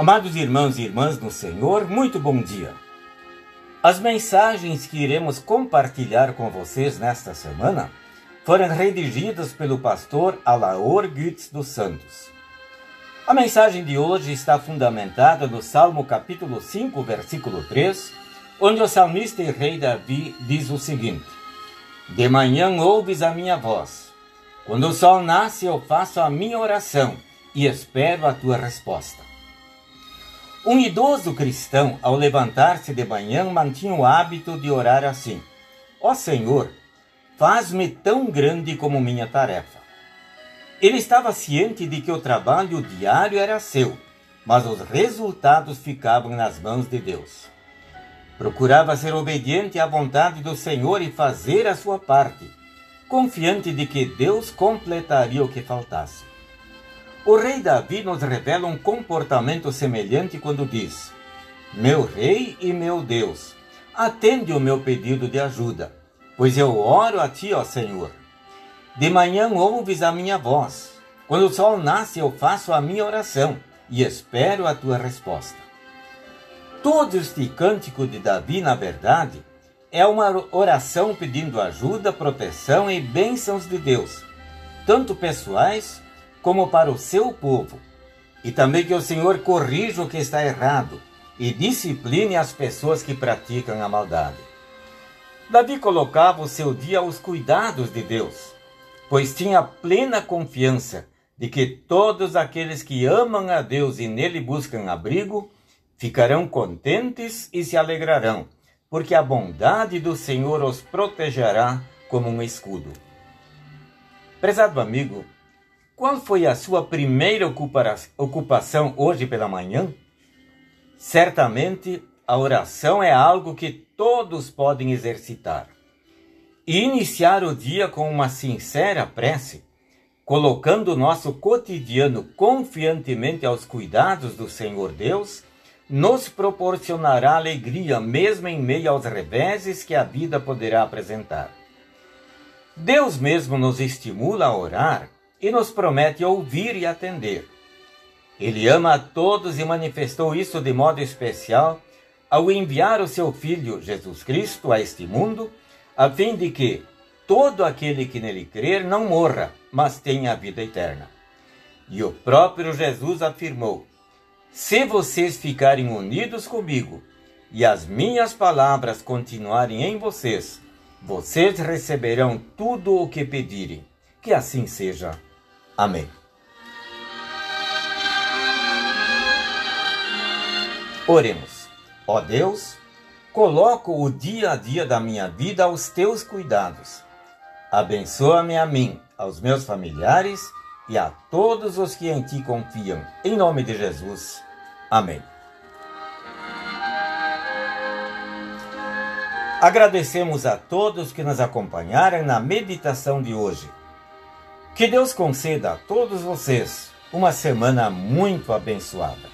Amados irmãos e irmãs no Senhor, muito bom dia. As mensagens que iremos compartilhar com vocês nesta semana foram redigidas pelo pastor Alaor Gütz dos Santos. A mensagem de hoje está fundamentada no Salmo capítulo 5, versículo 3, onde o salmista e rei Davi diz o seguinte: De manhã ouves a minha voz. Quando o sol nasce, eu faço a minha oração e espero a tua resposta. Um idoso cristão, ao levantar-se de manhã, mantinha o hábito de orar assim: Ó oh Senhor, faz-me tão grande como minha tarefa. Ele estava ciente de que o trabalho diário era seu, mas os resultados ficavam nas mãos de Deus. Procurava ser obediente à vontade do Senhor e fazer a sua parte, confiante de que Deus completaria o que faltasse. O rei Davi nos revela um comportamento semelhante quando diz: Meu rei e meu Deus, atende o meu pedido de ajuda, pois eu oro a ti, ó Senhor. De manhã ouves a minha voz. Quando o sol nasce, eu faço a minha oração e espero a tua resposta. Todo este cântico de Davi, na verdade, é uma oração pedindo ajuda, proteção e bênçãos de Deus, tanto pessoais como para o seu povo, e também que o Senhor corrija o que está errado e discipline as pessoas que praticam a maldade. Davi colocava o seu dia aos cuidados de Deus, pois tinha plena confiança de que todos aqueles que amam a Deus e nele buscam abrigo ficarão contentes e se alegrarão, porque a bondade do Senhor os protegerá como um escudo. Prezado amigo, qual foi a sua primeira ocupação hoje pela manhã? Certamente a oração é algo que todos podem exercitar. E iniciar o dia com uma sincera prece, colocando o nosso cotidiano confiantemente aos cuidados do Senhor Deus, nos proporcionará alegria mesmo em meio aos reveses que a vida poderá apresentar. Deus mesmo nos estimula a orar e nos promete ouvir e atender. Ele ama a todos e manifestou isso de modo especial ao enviar o seu Filho Jesus Cristo a este mundo, a fim de que todo aquele que nele crer não morra, mas tenha a vida eterna. E o próprio Jesus afirmou: Se vocês ficarem unidos comigo e as minhas palavras continuarem em vocês, vocês receberão tudo o que pedirem. Que assim seja. Amém. Oremos. Ó Deus, coloco o dia a dia da minha vida aos teus cuidados. Abençoa-me a mim, aos meus familiares e a todos os que em ti confiam. Em nome de Jesus. Amém. Agradecemos a todos que nos acompanharam na meditação de hoje. Que Deus conceda a todos vocês uma semana muito abençoada.